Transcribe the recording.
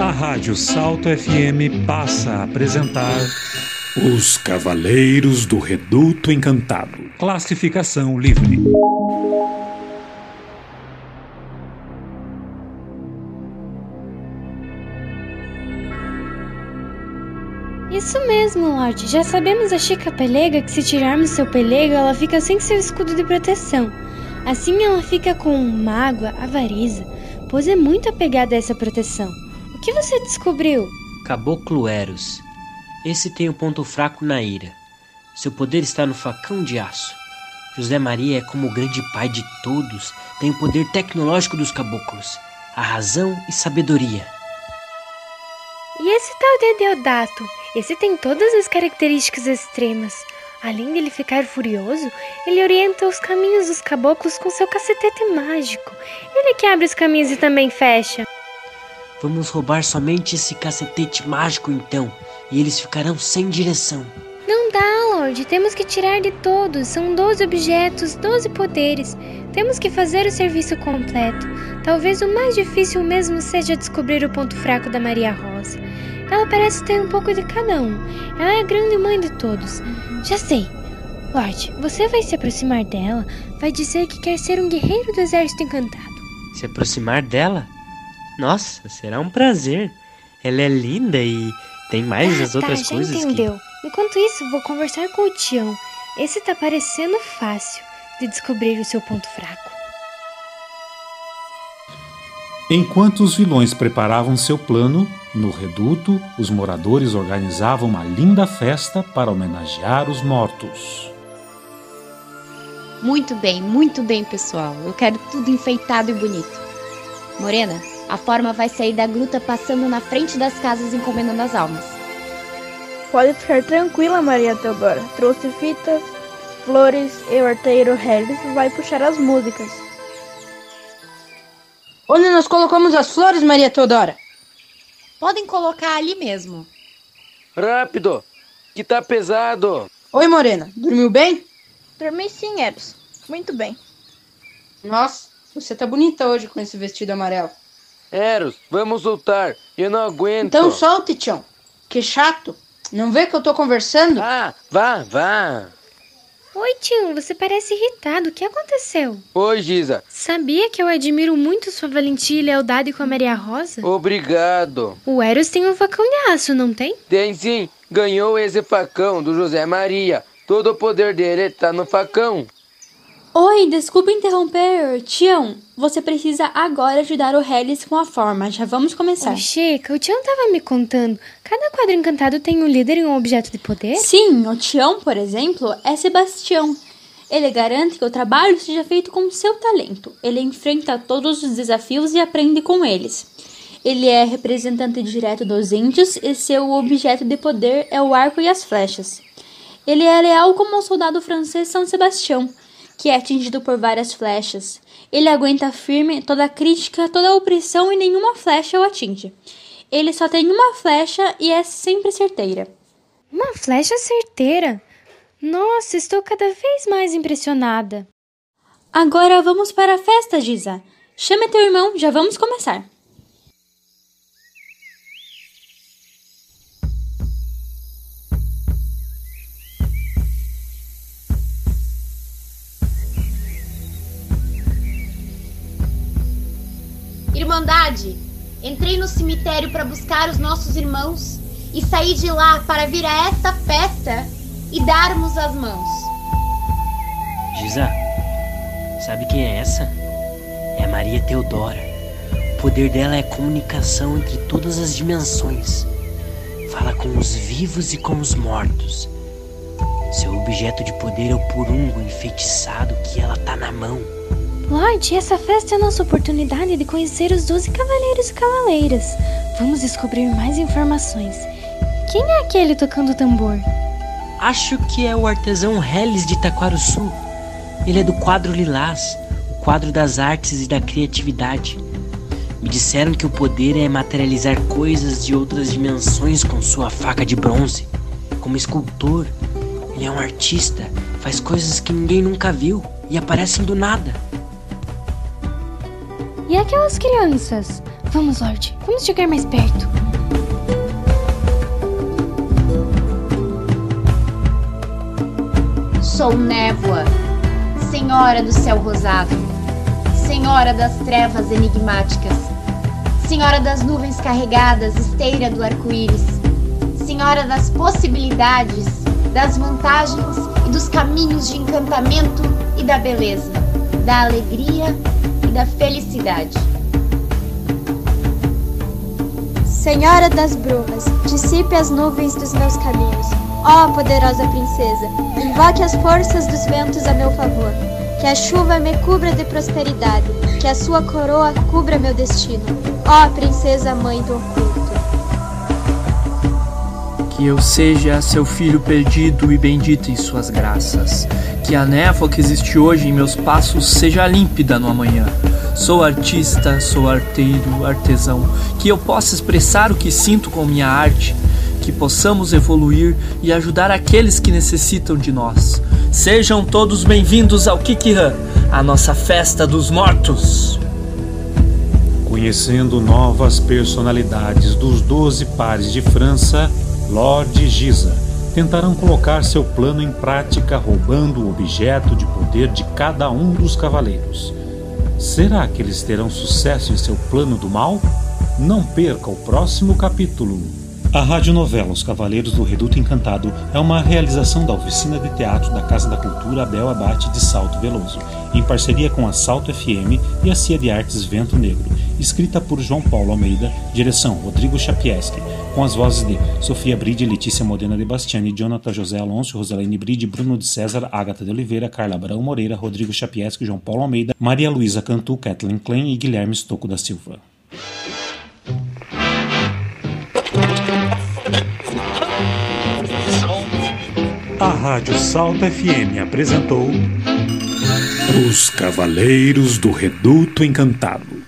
A Rádio Salto FM passa a apresentar Os Cavaleiros do Reduto Encantado. Classificação Livre. Isso mesmo, Lorde. Já sabemos a Chica Pelega que se tirarmos seu pelego, ela fica sem seu escudo de proteção. Assim ela fica com mágoa, avariza, pois é muito apegada a essa proteção. O que você descobriu? Caboclo Eros. Esse tem o um ponto fraco na ira. Seu poder está no facão de aço. José Maria é como o grande pai de todos, tem o poder tecnológico dos caboclos, a razão e sabedoria. E esse tal de Deodato? Esse tem todas as características extremas. Além dele ficar furioso, ele orienta os caminhos dos caboclos com seu cacetete mágico. Ele que abre os caminhos e também fecha. Vamos roubar somente esse cacetete mágico então, e eles ficarão sem direção. Não dá, Lorde. Temos que tirar de todos. São 12 objetos, 12 poderes. Temos que fazer o serviço completo. Talvez o mais difícil mesmo seja descobrir o ponto fraco da Maria Rosa. Ela parece ter um pouco de cada um. Ela é a grande mãe de todos. Já sei. Lorde, você vai se aproximar dela, vai dizer que quer ser um guerreiro do exército encantado. Se aproximar dela? Nossa, será um prazer. Ela é linda e tem mais ah, as outras tá, já coisas. entendeu. Que... Enquanto isso, vou conversar com o Tião. Esse tá parecendo fácil de descobrir o seu ponto fraco. Enquanto os vilões preparavam seu plano, no reduto, os moradores organizavam uma linda festa para homenagear os mortos. Muito bem, muito bem, pessoal. Eu quero tudo enfeitado e bonito. Morena, a forma vai sair da gruta passando na frente das casas encomendando as almas. Pode ficar tranquila, Maria Teodora. Trouxe fitas, flores e o arteiro Harris vai puxar as músicas. Onde nós colocamos as flores, Maria Teodora? Podem colocar ali mesmo. Rápido, que tá pesado. Oi, Morena. Dormiu bem? Dormi sim, Eros. Muito bem. Nossa, você tá bonita hoje com esse vestido amarelo. Eros, vamos lutar. Eu não aguento. Então solte, Tião. Que chato. Não vê que eu tô conversando? Ah, vá, vá. Oi, tio, você parece irritado. O que aconteceu? Oi, Giza. Sabia que eu admiro muito sua valentia e lealdade com a Maria Rosa? Obrigado. O Eros tem um facão de aço, não tem? Tem sim. Ganhou esse facão do José Maria. Todo o poder dele tá no facão. Oi, desculpa interromper, Tião. Você precisa agora ajudar o Hellis com a forma. Já vamos começar. Ô, Chica, o Tião tava me contando. Cada quadro encantado tem um líder e um objeto de poder? Sim, o Tião, por exemplo, é Sebastião. Ele garante que o trabalho seja feito com seu talento. Ele enfrenta todos os desafios e aprende com eles. Ele é representante direto dos índios e seu objeto de poder é o arco e as flechas. Ele é leal como o soldado francês São Sebastião que é atingido por várias flechas. Ele aguenta firme toda crítica, toda opressão e nenhuma flecha o atinge. Ele só tem uma flecha e é sempre certeira. Uma flecha certeira? Nossa, estou cada vez mais impressionada. Agora vamos para a festa, Giza. Chame teu irmão, já vamos começar. Irmandade, entrei no cemitério para buscar os nossos irmãos e saí de lá para vir a esta festa e darmos as mãos. Giza, sabe quem é essa? É Maria Teodora. O poder dela é comunicação entre todas as dimensões. Fala com os vivos e com os mortos. Seu objeto de poder é o porungo enfeitiçado que ela tá na mão. Lorde, essa festa é a nossa oportunidade de conhecer os doze cavaleiros e cavaleiras. Vamos descobrir mais informações. Quem é aquele tocando tambor? Acho que é o artesão Hellis de Itaquaruçu. Ele é do quadro Lilás, o quadro das artes e da criatividade. Me disseram que o poder é materializar coisas de outras dimensões com sua faca de bronze. Como escultor, ele é um artista, faz coisas que ninguém nunca viu e aparecem do nada. E aquelas crianças? Vamos, Lorde, vamos chegar mais perto. Sou névoa, senhora do céu rosado, senhora das trevas enigmáticas, senhora das nuvens carregadas, esteira do arco-íris, senhora das possibilidades, das vantagens e dos caminhos de encantamento e da beleza, da alegria e da felicidade. Senhora das brumas, dissipe as nuvens dos meus caminhos. Ó oh, poderosa princesa, invoque as forças dos ventos a meu favor. Que a chuva me cubra de prosperidade, que a sua coroa cubra meu destino. Ó oh, princesa mãe do oculto. Que eu seja seu filho perdido e bendito em suas graças. Que a névoa que existe hoje em meus passos seja límpida no amanhã. Sou artista, sou arteiro, artesão. Que eu possa expressar o que sinto com minha arte. Que possamos evoluir e ajudar aqueles que necessitam de nós. Sejam todos bem-vindos ao Kikihan, a nossa festa dos mortos. Conhecendo novas personalidades dos doze pares de França, Lord Giza tentarão colocar seu plano em prática roubando o objeto de poder de cada um dos cavaleiros. Será que eles terão sucesso em seu plano do mal? Não perca o próximo capítulo. A radionovela Os Cavaleiros do Reduto Encantado é uma realização da Oficina de Teatro da Casa da Cultura Abel Abate de Salto Veloso, em parceria com a Salto FM e a Cia de Artes Vento Negro, escrita por João Paulo Almeida, direção Rodrigo Chapieski, com as vozes de Sofia Bride, Letícia Modena de Bastiani, Jonathan José Alonso, Roselaine Bride, Bruno de César, Agatha de Oliveira, Carla Abrão Moreira, Rodrigo Chapieski, João Paulo Almeida, Maria Luísa Cantu, Kathleen Klein e Guilherme Stocco da Silva. A Rádio Salto FM apresentou Os Cavaleiros do Reduto Encantado.